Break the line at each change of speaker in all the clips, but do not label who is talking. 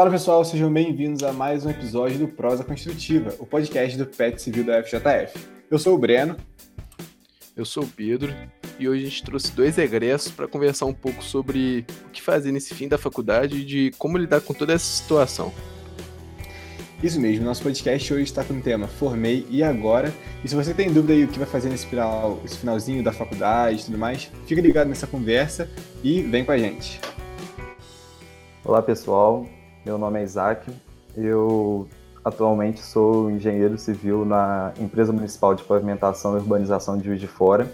Fala pessoal, sejam bem-vindos a mais um episódio do Prosa Construtiva, o podcast do PET Civil da FJF. Eu sou o Breno.
Eu sou o Pedro e hoje a gente trouxe dois egressos para conversar um pouco sobre o que fazer nesse fim da faculdade e de como lidar com toda essa situação.
Isso mesmo, nosso podcast hoje está com o tema Formei e Agora. E se você tem dúvida aí o que vai fazer nesse final, esse finalzinho da faculdade e tudo mais, fica ligado nessa conversa e vem com a gente.
Olá pessoal, meu nome é Isaac, eu atualmente sou engenheiro civil na Empresa Municipal de Pavimentação e Urbanização de Juiz de Fora.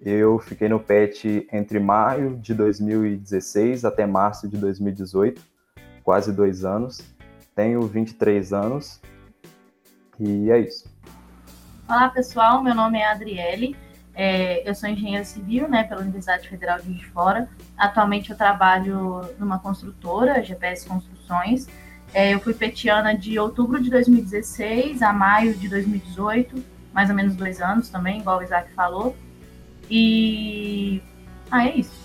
Eu fiquei no PET entre maio de 2016 até março de 2018, quase dois anos. Tenho 23 anos. E é isso.
Olá pessoal, meu nome é Adriele, é, eu sou engenheira civil né, pela Universidade Federal de Juiz de Fora. Atualmente eu trabalho numa construtora, GPS Construções. É, eu fui petiana de outubro de 2016 a maio de 2018, mais ou menos dois anos também, igual o Isaac falou. E. Ah, é isso.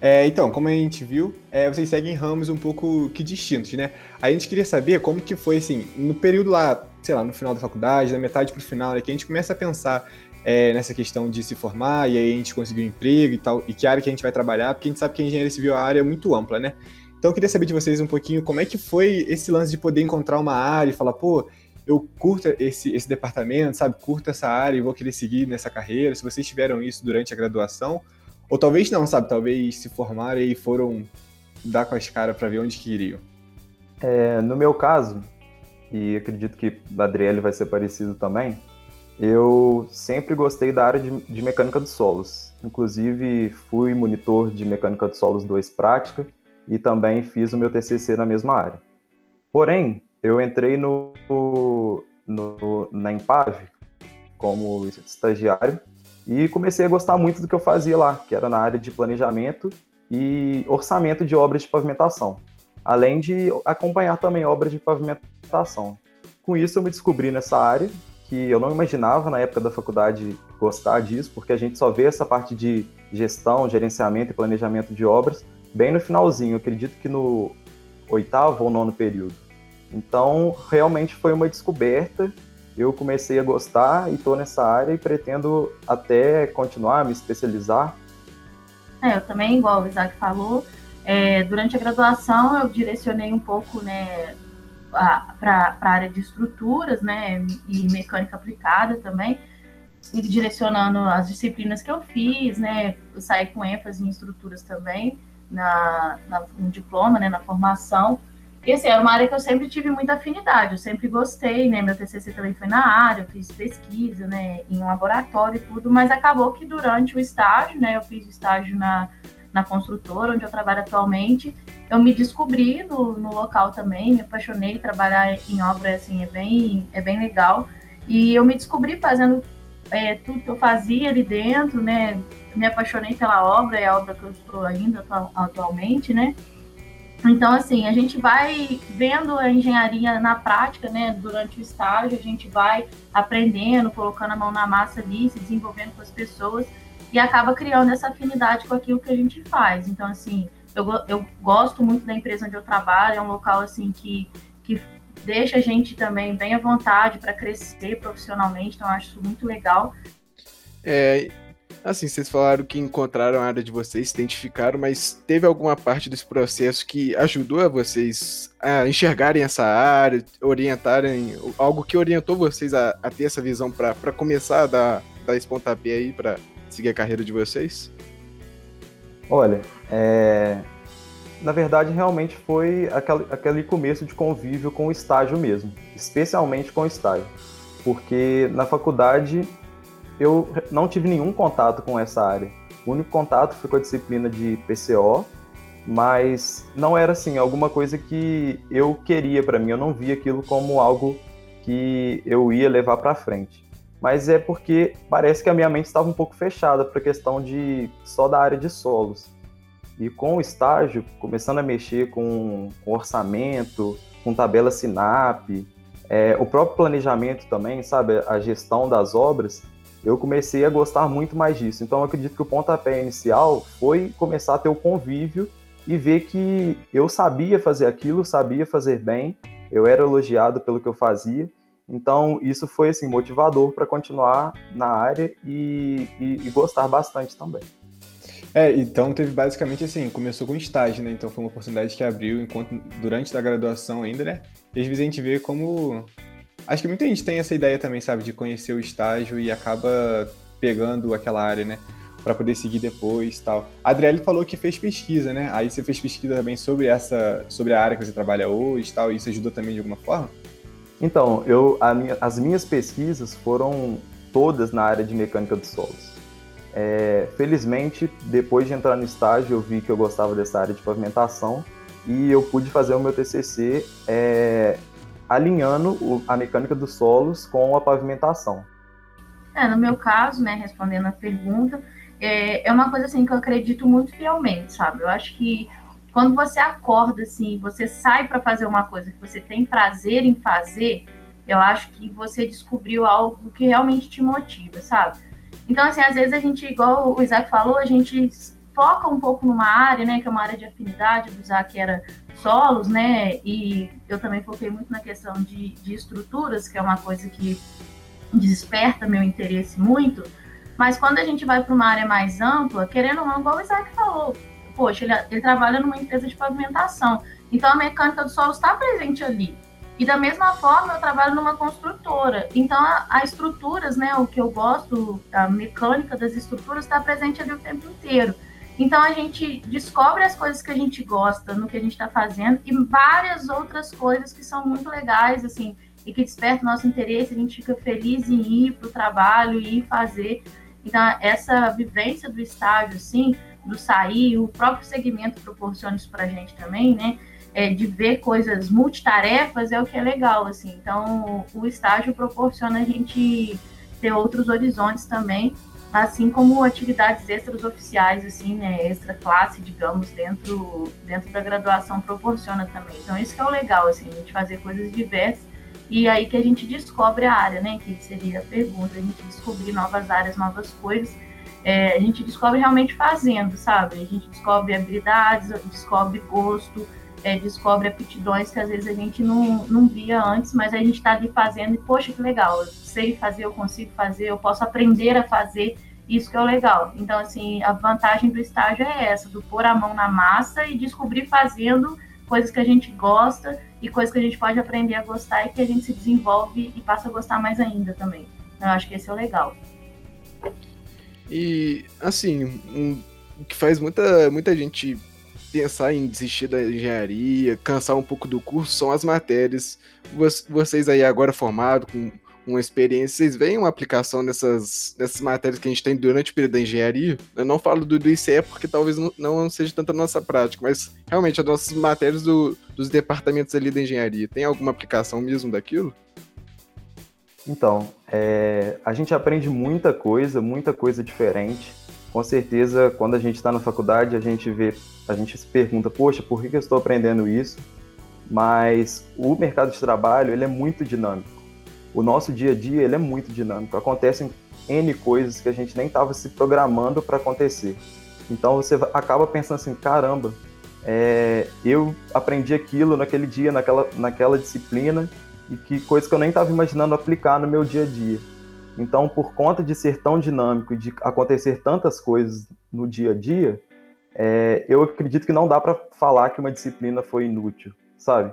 É, então, como a gente viu, é, vocês seguem ramos um pouco que distintos, né? A gente queria saber como que foi, assim, no período lá, sei lá, no final da faculdade, da metade para o final, né, que a gente começa a pensar é, nessa questão de se formar e aí a gente conseguir um emprego e tal, e que área que a gente vai trabalhar, porque a gente sabe que a engenharia civil é uma área muito ampla, né? Então eu queria saber de vocês um pouquinho como é que foi esse lance de poder encontrar uma área e falar, pô, eu curto esse, esse departamento, sabe? Curto essa área e vou querer seguir nessa carreira. Se vocês tiveram isso durante a graduação, ou talvez não, sabe? Talvez se formaram e foram dar com as caras para ver onde que iriam.
É, no meu caso, e acredito que da Adriele vai ser parecido também, eu sempre gostei da área de, de mecânica dos solos. Inclusive, fui monitor de mecânica dos solos 2 prática e também fiz o meu TCC na mesma área. Porém, eu entrei no, no na Empave como estagiário e comecei a gostar muito do que eu fazia lá, que era na área de planejamento e orçamento de obras de pavimentação, além de acompanhar também obras de pavimentação. Com isso, eu me descobri nessa área que eu não imaginava na época da faculdade gostar disso, porque a gente só vê essa parte de gestão, gerenciamento e planejamento de obras bem no finalzinho, acredito que no oitavo ou nono período. Então, realmente foi uma descoberta eu comecei a gostar e estou nessa área e pretendo até continuar, me especializar.
É, eu também, igual o Isaac falou, é, durante a graduação eu direcionei um pouco né, para a área de estruturas né, e mecânica aplicada também, e direcionando as disciplinas que eu fiz, né, eu saí com ênfase em estruturas também, na, na, no diploma, né, na formação, e assim, era uma área que eu sempre tive muita afinidade, eu sempre gostei, né? Meu TCC também foi na área, eu fiz pesquisa, né? Em um laboratório e tudo, mas acabou que durante o estágio, né? Eu fiz estágio na, na construtora, onde eu trabalho atualmente, eu me descobri no, no local também, me apaixonei, trabalhar em obra, assim, é bem, é bem legal. E eu me descobri fazendo é, tudo que eu fazia ali dentro, né? Me apaixonei pela obra, é a obra que eu estou ainda atualmente, né? Então, assim, a gente vai vendo a engenharia na prática, né? Durante o estágio, a gente vai aprendendo, colocando a mão na massa ali, se desenvolvendo com as pessoas e acaba criando essa afinidade com aquilo que a gente faz. Então, assim, eu, eu gosto muito da empresa onde eu trabalho, é um local, assim, que, que deixa a gente também bem à vontade para crescer profissionalmente, então acho isso muito legal.
É, Assim, vocês falaram que encontraram a área de vocês, identificaram, mas teve alguma parte desse processo que ajudou a vocês a enxergarem essa área, orientarem, algo que orientou vocês a, a ter essa visão para começar a dar, dar esse pontapé aí para seguir a carreira de vocês?
Olha, é... na verdade realmente foi aquele, começo de convívio com o estágio mesmo, especialmente com o estágio, porque na faculdade eu não tive nenhum contato com essa área. O único contato foi com a disciplina de PCO, mas não era assim alguma coisa que eu queria para mim. Eu não via aquilo como algo que eu ia levar para frente. Mas é porque parece que a minha mente estava um pouco fechada para a questão de só da área de solos. E com o estágio, começando a mexer com, com orçamento, com tabela SINAP, é, o próprio planejamento também, sabe, a gestão das obras, eu comecei a gostar muito mais disso. Então, eu acredito que o pontapé inicial foi começar a ter o convívio e ver que eu sabia fazer aquilo, sabia fazer bem, eu era elogiado pelo que eu fazia. Então, isso foi assim, motivador para continuar na área e, e, e, gostar bastante também.
É, então teve basicamente assim, começou com estágio, né? Então foi uma oportunidade que abriu enquanto durante da graduação ainda, né? E às vezes a gente vê como acho que muita gente tem essa ideia também, sabe, de conhecer o estágio e acaba pegando aquela área, né? para poder seguir depois tal. A Adriele falou que fez pesquisa, né? Aí você fez pesquisa também sobre essa, sobre a área que você trabalha hoje tal, e isso ajudou também de alguma forma?
Então, eu, minha, as minhas pesquisas foram todas na área de mecânica dos solos. É, felizmente, depois de entrar no estágio, eu vi que eu gostava dessa área de pavimentação e eu pude fazer o meu TCC é, alinhando o, a mecânica dos solos com a pavimentação.
É, no meu caso, né, respondendo a pergunta, é, é uma coisa assim que eu acredito muito fielmente, sabe? Eu acho que quando você acorda assim, você sai para fazer uma coisa que você tem prazer em fazer, eu acho que você descobriu algo que realmente te motiva, sabe? Então, assim, às vezes a gente, igual o Isaac falou, a gente foca um pouco numa área, né, que é uma área de afinidade, do Isaac era solos, né, e eu também foquei muito na questão de, de estruturas, que é uma coisa que desperta meu interesse muito, mas quando a gente vai para uma área mais ampla, querendo ou não, igual o Isaac falou, poxa, ele, ele trabalha numa empresa de pavimentação, então a mecânica do solo está presente ali. E da mesma forma, eu trabalho numa construtora. Então, as estruturas, né, o que eu gosto, a mecânica das estruturas está presente ali o tempo inteiro. Então, a gente descobre as coisas que a gente gosta no que a gente está fazendo e várias outras coisas que são muito legais, assim, e que despertam nosso interesse. A gente fica feliz em ir para o trabalho e ir fazer. Então, essa vivência do estágio, assim, do sair, o próprio segmento proporciona isso para a gente também, né? É, de ver coisas multitarefas é o que é legal, assim. Então, o estágio proporciona a gente ter outros horizontes também, assim como atividades extras oficiais, assim, né? Extra classe, digamos, dentro, dentro da graduação proporciona também. Então, isso que é o legal, assim, a gente fazer coisas diversas e aí que a gente descobre a área, né? Que seria a pergunta, a gente descobrir novas áreas, novas coisas. É, a gente descobre realmente fazendo, sabe? A gente descobre habilidades, descobre gosto, é, descobre aptidões que às vezes a gente não, não via antes, mas a gente está ali fazendo e, poxa, que legal, eu sei fazer, eu consigo fazer, eu posso aprender a fazer, isso que é o legal. Então, assim, a vantagem do estágio é essa, do pôr a mão na massa e descobrir fazendo coisas que a gente gosta e coisas que a gente pode aprender a gostar e que a gente se desenvolve e passa a gostar mais ainda também. Eu acho que esse é o legal.
E, assim, um, o que faz muita, muita gente pensar em desistir da engenharia, cansar um pouco do curso, são as matérias. Vocês aí agora formados, com uma experiência, vocês veem uma aplicação nessas, nessas matérias que a gente tem durante o período da engenharia? Eu não falo do, do ICE porque talvez não, não seja tanta nossa prática, mas realmente as nossas matérias do, dos departamentos ali da engenharia, tem alguma aplicação mesmo daquilo?
Então, é, a gente aprende muita coisa, muita coisa diferente. Com certeza, quando a gente está na faculdade, a gente vê, a gente se pergunta, poxa, por que, que eu estou aprendendo isso? Mas o mercado de trabalho ele é muito dinâmico o nosso dia a dia ele é muito dinâmico. Acontecem N coisas que a gente nem estava se programando para acontecer. Então você acaba pensando assim, caramba, é, eu aprendi aquilo naquele dia, naquela, naquela disciplina, e que coisa que eu nem estava imaginando aplicar no meu dia a dia. Então, por conta de ser tão dinâmico e de acontecer tantas coisas no dia a dia, é, eu acredito que não dá para falar que uma disciplina foi inútil, sabe?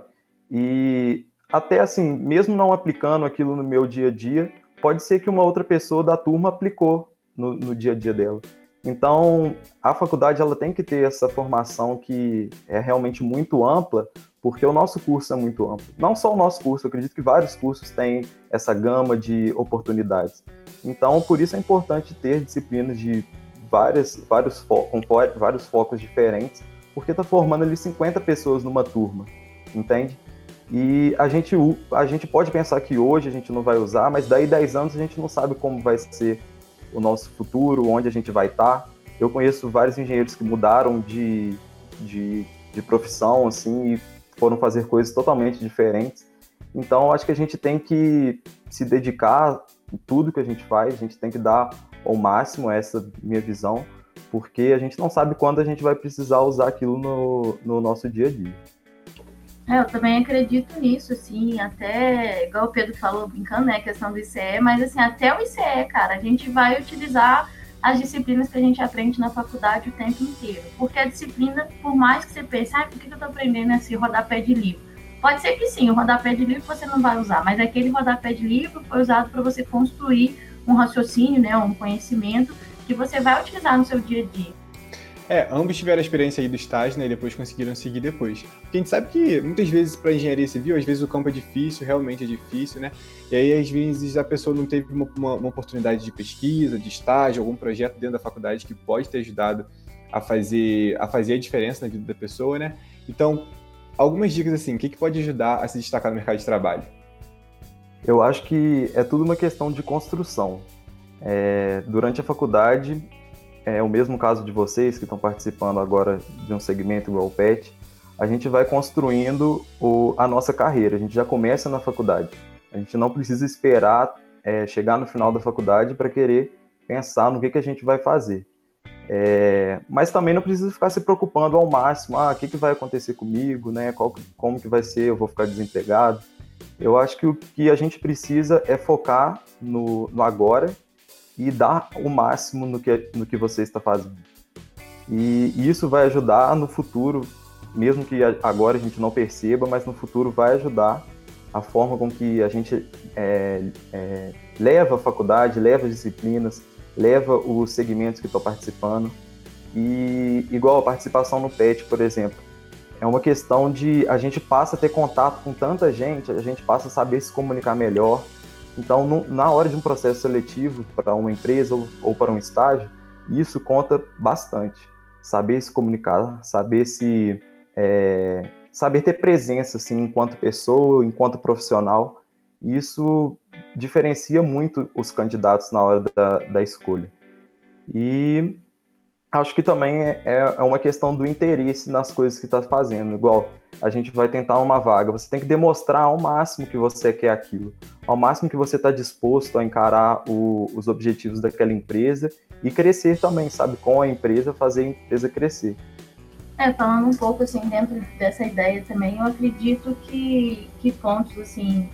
E até assim, mesmo não aplicando aquilo no meu dia a dia, pode ser que uma outra pessoa da turma aplicou no, no dia a dia dela. Então, a faculdade ela tem que ter essa formação que é realmente muito ampla, porque o nosso curso é muito amplo. Não só o nosso curso, eu acredito que vários cursos têm essa gama de oportunidades. Então, por isso é importante ter disciplinas de várias, vários, fo com vários focos diferentes, porque está formando ali 50 pessoas numa turma, entende? E a gente, a gente pode pensar que hoje a gente não vai usar, mas daí 10 anos a gente não sabe como vai ser o nosso futuro, onde a gente vai estar. Eu conheço vários engenheiros que mudaram de, de, de profissão, assim, e foram fazer coisas totalmente diferentes. Então, acho que a gente tem que se dedicar em tudo que a gente faz, a gente tem que dar ao máximo essa minha visão, porque a gente não sabe quando a gente vai precisar usar aquilo no, no nosso dia a dia.
É, eu também acredito nisso, assim, até, igual o Pedro falou, brincando, né, a questão do ICE, mas assim, até o ICE, cara, a gente vai utilizar as disciplinas que a gente aprende na faculdade o tempo inteiro. Porque a disciplina, por mais que você pense, ah, por que eu tô aprendendo esse rodapé de livro? Pode ser que sim, o rodapé de livro você não vai usar, mas aquele rodapé de livro foi usado para você construir um raciocínio, né, um conhecimento que você vai utilizar no seu dia a dia.
É, ambos tiveram a experiência aí do estágio, né, e depois conseguiram seguir depois. Porque a gente sabe que muitas vezes para engenharia civil, às vezes o campo é difícil, realmente é difícil, né? E aí às vezes a pessoa não teve uma, uma, uma oportunidade de pesquisa, de estágio, algum projeto dentro da faculdade que pode ter ajudado a fazer a fazer a diferença na vida da pessoa, né? Então, algumas dicas assim, o que, que pode ajudar a se destacar no mercado de trabalho?
Eu acho que é tudo uma questão de construção. É, durante a faculdade, é o mesmo caso de vocês que estão participando agora de um segmento igual o PET, a gente vai construindo o, a nossa carreira, a gente já começa na faculdade. A gente não precisa esperar é, chegar no final da faculdade para querer pensar no que, que a gente vai fazer. É, mas também não precisa ficar se preocupando ao máximo, ah, o que, que vai acontecer comigo, né? Qual, como que vai ser, eu vou ficar desempregado. Eu acho que o que a gente precisa é focar no, no agora e dar o máximo no que, no que você está fazendo. E isso vai ajudar no futuro, mesmo que agora a gente não perceba, mas no futuro vai ajudar a forma com que a gente é, é, leva a faculdade, leva as disciplinas, leva os segmentos que estou participando. E igual a participação no PET, por exemplo, é uma questão de a gente passa a ter contato com tanta gente, a gente passa a saber se comunicar melhor, então, no, na hora de um processo seletivo para uma empresa ou, ou, para um estágio, isso conta bastante. Saber se comunicar, saber se é, saber ter presença assim, enquanto pessoa, enquanto profissional, isso diferencia muito os candidatos na hora da, da escolha. E acho que também é, é uma questão do interesse nas coisas que está fazendo. Igual a gente vai tentar uma vaga, você tem que demonstrar ao máximo que você quer aquilo, ao máximo que você está disposto a encarar o, os objetivos daquela empresa e crescer também, sabe? Com a empresa, fazer a empresa crescer.
É, falando um pouco assim dentro dessa ideia também, eu acredito que, que pontos assim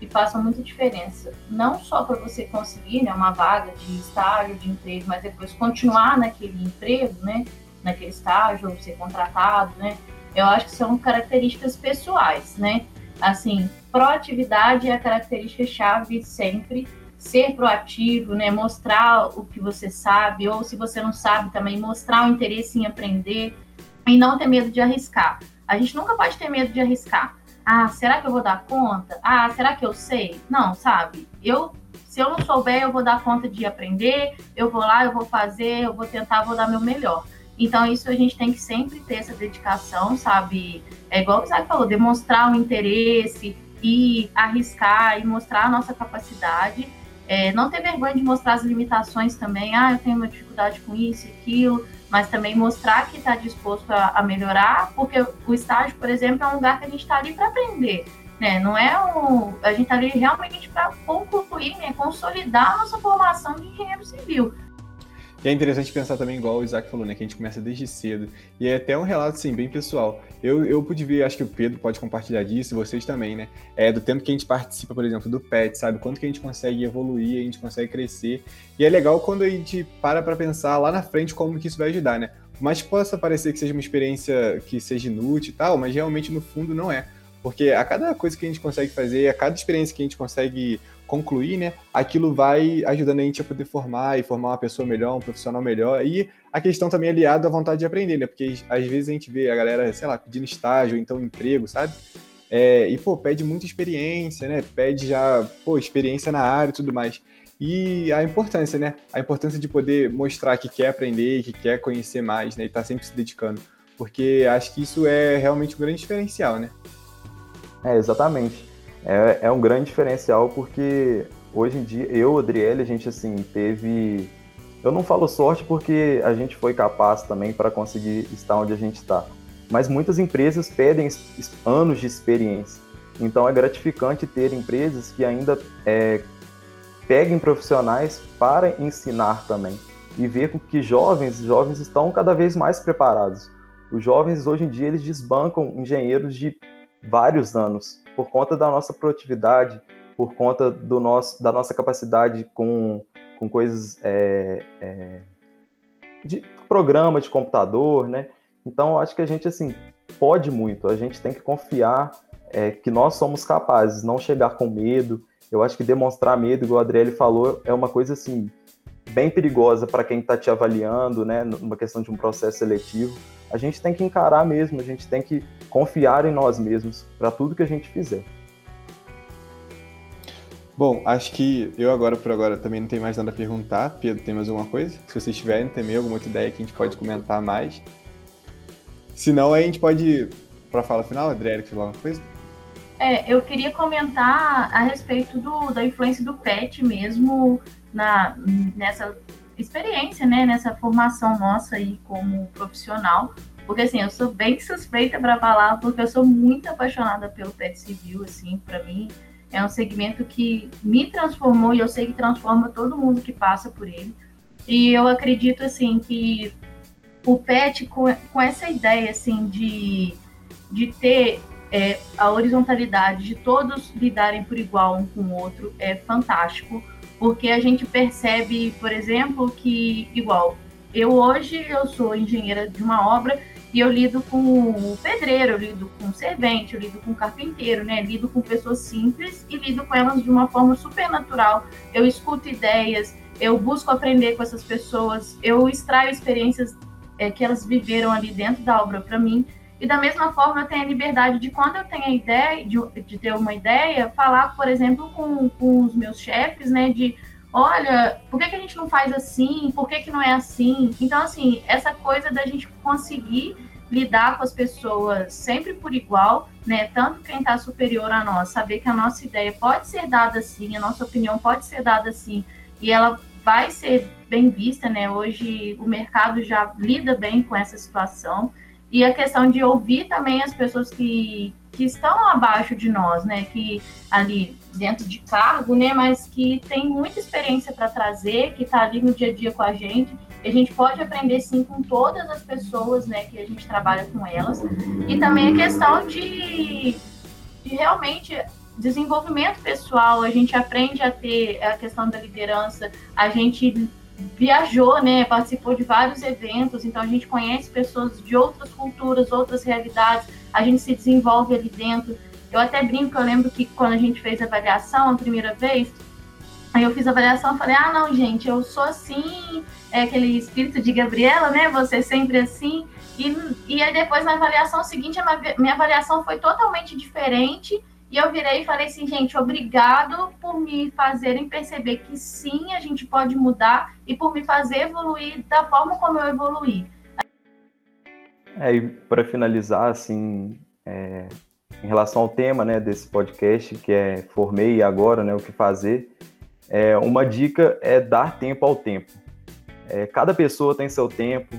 que façam muita diferença. Não só para você conseguir né, uma vaga de estágio, de emprego, mas depois continuar naquele emprego, né, naquele estágio, ou ser contratado, né? Eu acho que são características pessoais, né? Assim, proatividade é a característica chave sempre. Ser proativo, né? Mostrar o que você sabe, ou se você não sabe também, mostrar o interesse em aprender e não ter medo de arriscar. A gente nunca pode ter medo de arriscar ah, será que eu vou dar conta? Ah, será que eu sei? Não, sabe? Eu, se eu não souber, eu vou dar conta de aprender, eu vou lá, eu vou fazer, eu vou tentar, vou dar meu melhor. Então, isso a gente tem que sempre ter essa dedicação, sabe? É igual o Isaac falou, demonstrar o interesse e arriscar e mostrar a nossa capacidade. É, não ter vergonha de mostrar as limitações também. Ah, eu tenho uma dificuldade com isso aquilo mas também mostrar que está disposto a, a, melhorar, porque o estágio, por exemplo, é um lugar que a gente está ali para aprender. Né? Não é um, a gente está ali realmente para concluir, né? consolidar a nossa formação de engenheiro civil.
E é interessante pensar também, igual o Isaac falou, né? Que a gente começa desde cedo. E é até um relato, assim, bem pessoal. Eu, eu pude ver, acho que o Pedro pode compartilhar disso, vocês também, né? É do tempo que a gente participa, por exemplo, do PET, sabe? Quanto que a gente consegue evoluir, a gente consegue crescer. E é legal quando a gente para pra pensar lá na frente como que isso vai ajudar, né? Que possa parecer que seja uma experiência que seja inútil e tal, mas realmente no fundo não é. Porque a cada coisa que a gente consegue fazer, a cada experiência que a gente consegue concluir, né, aquilo vai ajudando a gente a poder formar e formar uma pessoa melhor, um profissional melhor. E a questão também é aliada à vontade de aprender, né? Porque às vezes a gente vê a galera, sei lá, pedindo estágio, então emprego, sabe? É, e, pô, pede muita experiência, né? Pede já, pô, experiência na área e tudo mais. E a importância, né? A importância de poder mostrar que quer aprender, que quer conhecer mais, né? E tá sempre se dedicando. Porque acho que isso é realmente um grande diferencial, né?
É, exatamente é, é um grande diferencial porque hoje em dia, eu, Adriele, a gente assim teve. Eu não falo sorte porque a gente foi capaz também para conseguir estar onde a gente está. Mas muitas empresas pedem anos de experiência. Então é gratificante ter empresas que ainda é, peguem profissionais para ensinar também. e ver que jovens, jovens estão cada vez mais preparados. Os jovens hoje em dia eles desbancam engenheiros de vários anos por conta da nossa produtividade, por conta do nosso, da nossa capacidade com, com coisas é, é, de programa de computador, né? Então, acho que a gente assim pode muito. A gente tem que confiar é, que nós somos capazes, não chegar com medo. Eu acho que demonstrar medo, igual a Adriele falou, é uma coisa assim bem perigosa para quem está te avaliando, né? Numa questão de um processo seletivo. A gente tem que encarar mesmo. A gente tem que confiar em nós mesmos para tudo que a gente fizer.
Bom, acho que eu agora por agora também não tenho mais nada a perguntar. Pedro, tem mais alguma coisa? Se vocês tiverem também alguma outra ideia que a gente pode comentar mais. Se não, a gente pode ir para a fala final, Adriana, que falar uma coisa?
É, eu queria comentar a respeito do, da influência do PET mesmo na, nessa experiência, né, nessa formação nossa aí como profissional, porque assim, eu sou bem suspeita para falar, porque eu sou muito apaixonada pelo PET civil, assim, para mim é um segmento que me transformou e eu sei que transforma todo mundo que passa por ele. E eu acredito assim que o PET com, com essa ideia assim de, de ter é, a horizontalidade de todos lidarem por igual um com o outro é fantástico, porque a gente percebe, por exemplo, que igual eu hoje eu sou engenheira de uma obra e eu lido com o pedreiro, eu lido com o servente, eu lido com o carpinteiro, né? Lido com pessoas simples e lido com elas de uma forma super natural. Eu escuto ideias, eu busco aprender com essas pessoas, eu extraio experiências é, que elas viveram ali dentro da obra para mim. E da mesma forma, eu tenho a liberdade de, quando eu tenho a ideia, de, de ter uma ideia, falar, por exemplo, com, com os meus chefes, né? De olha, por que, que a gente não faz assim? Por que, que não é assim? Então, assim, essa coisa da gente conseguir lidar com as pessoas sempre por igual, né? Tanto quem está superior a nós, saber que a nossa ideia pode ser dada assim, a nossa opinião pode ser dada assim, e ela vai ser bem vista, né? Hoje o mercado já lida bem com essa situação. E a questão de ouvir também as pessoas que, que estão abaixo de nós, né? Que ali dentro de cargo, né? Mas que tem muita experiência para trazer, que está ali no dia a dia com a gente. E a gente pode aprender sim com todas as pessoas, né? Que a gente trabalha com elas. E também a questão de, de realmente desenvolvimento pessoal. A gente aprende a ter a questão da liderança. A gente viajou, né, participou de vários eventos, então a gente conhece pessoas de outras culturas, outras realidades, a gente se desenvolve ali dentro. Eu até brinco, eu lembro que quando a gente fez a avaliação a primeira vez, aí eu fiz a avaliação e falei, ah, não, gente, eu sou assim, é aquele espírito de Gabriela, né, você sempre assim. E, e aí depois na avaliação seguinte, a minha avaliação foi totalmente diferente, e eu virei e falei assim, gente, obrigado por me fazerem perceber que sim, a gente pode mudar e por me fazer evoluir da forma como eu evoluí.
É, e para finalizar, assim, é, em relação ao tema né, desse podcast, que é Formei agora, né, o que fazer, é, uma dica é dar tempo ao tempo. É, cada pessoa tem seu tempo,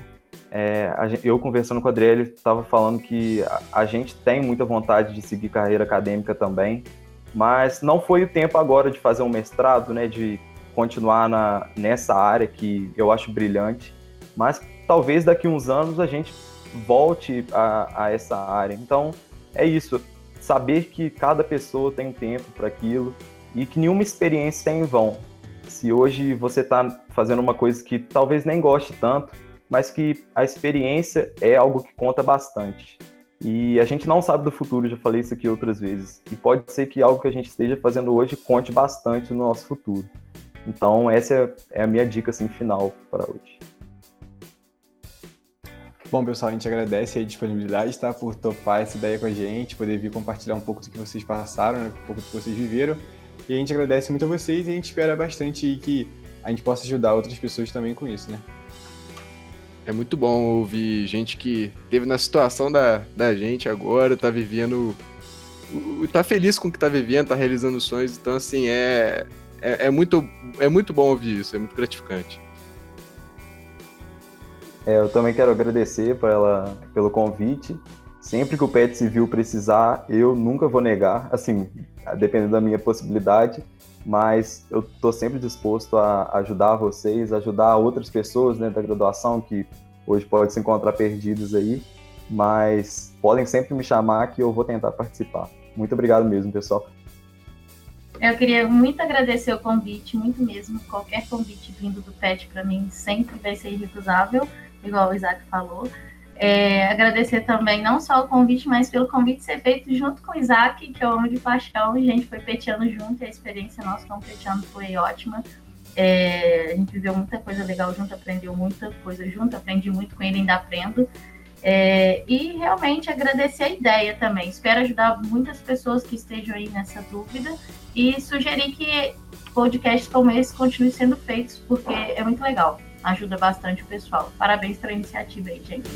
é, gente, eu conversando com a Adriele, estava falando que a, a, gente tem muita vontade de seguir carreira acadêmica também, mas não foi o tempo agora de fazer um mestrado, né, de continuar na, nessa área que eu acho brilhante, mas talvez daqui uns anos a gente volte a, a essa área. Então, é isso, saber que cada pessoa tem tempo para aquilo e que nenhuma experiência é em vão. Se hoje você está fazendo uma coisa que talvez nem goste tanto, mas que a experiência é algo que conta bastante. E a gente não sabe do futuro, já falei isso aqui outras vezes. E pode ser que algo que a gente esteja fazendo hoje conte bastante no nosso futuro. Então, essa é a minha dica assim, final para hoje.
Bom, pessoal, a gente agradece a disponibilidade, tá? Por topar essa ideia com a gente, poder vir compartilhar um pouco do que vocês passaram, né? um pouco do que vocês viveram. E a gente agradece muito a vocês e a gente espera bastante que a gente possa ajudar outras pessoas também com isso, né?
É muito bom ouvir gente que teve na situação da, da gente agora, tá vivendo. tá feliz com o que tá vivendo, tá realizando sonhos. Então, assim, é, é, é, muito, é muito bom ouvir isso, é muito gratificante.
É, eu também quero agradecer ela, pelo convite. Sempre que o Pet Civil precisar, eu nunca vou negar, assim, dependendo da minha possibilidade. mas eu estou sempre disposto a ajudar vocês, ajudar outras pessoas né, da graduação que hoje podem se encontrar perdidos aí, mas podem sempre me chamar que eu vou tentar participar. Muito obrigado mesmo, pessoal.
Eu queria muito agradecer o convite, muito mesmo. Qualquer convite vindo do PET para mim sempre vai ser irrecusável, igual o Isaac falou. É, agradecer também não só o convite, mas pelo convite ser feito junto com o Isaac, que eu amo de paixão. A gente foi petiano junto e a experiência nossa como petiano foi ótima. É, a gente viveu muita coisa legal junto, aprendeu muita coisa junto, aprendi muito com ele, ainda aprendo. É, e realmente agradecer a ideia também. Espero ajudar muitas pessoas que estejam aí nessa dúvida e sugerir que podcasts como esse continuem sendo feitos, porque é muito legal ajuda bastante o pessoal. Parabéns para a iniciativa aí, gente.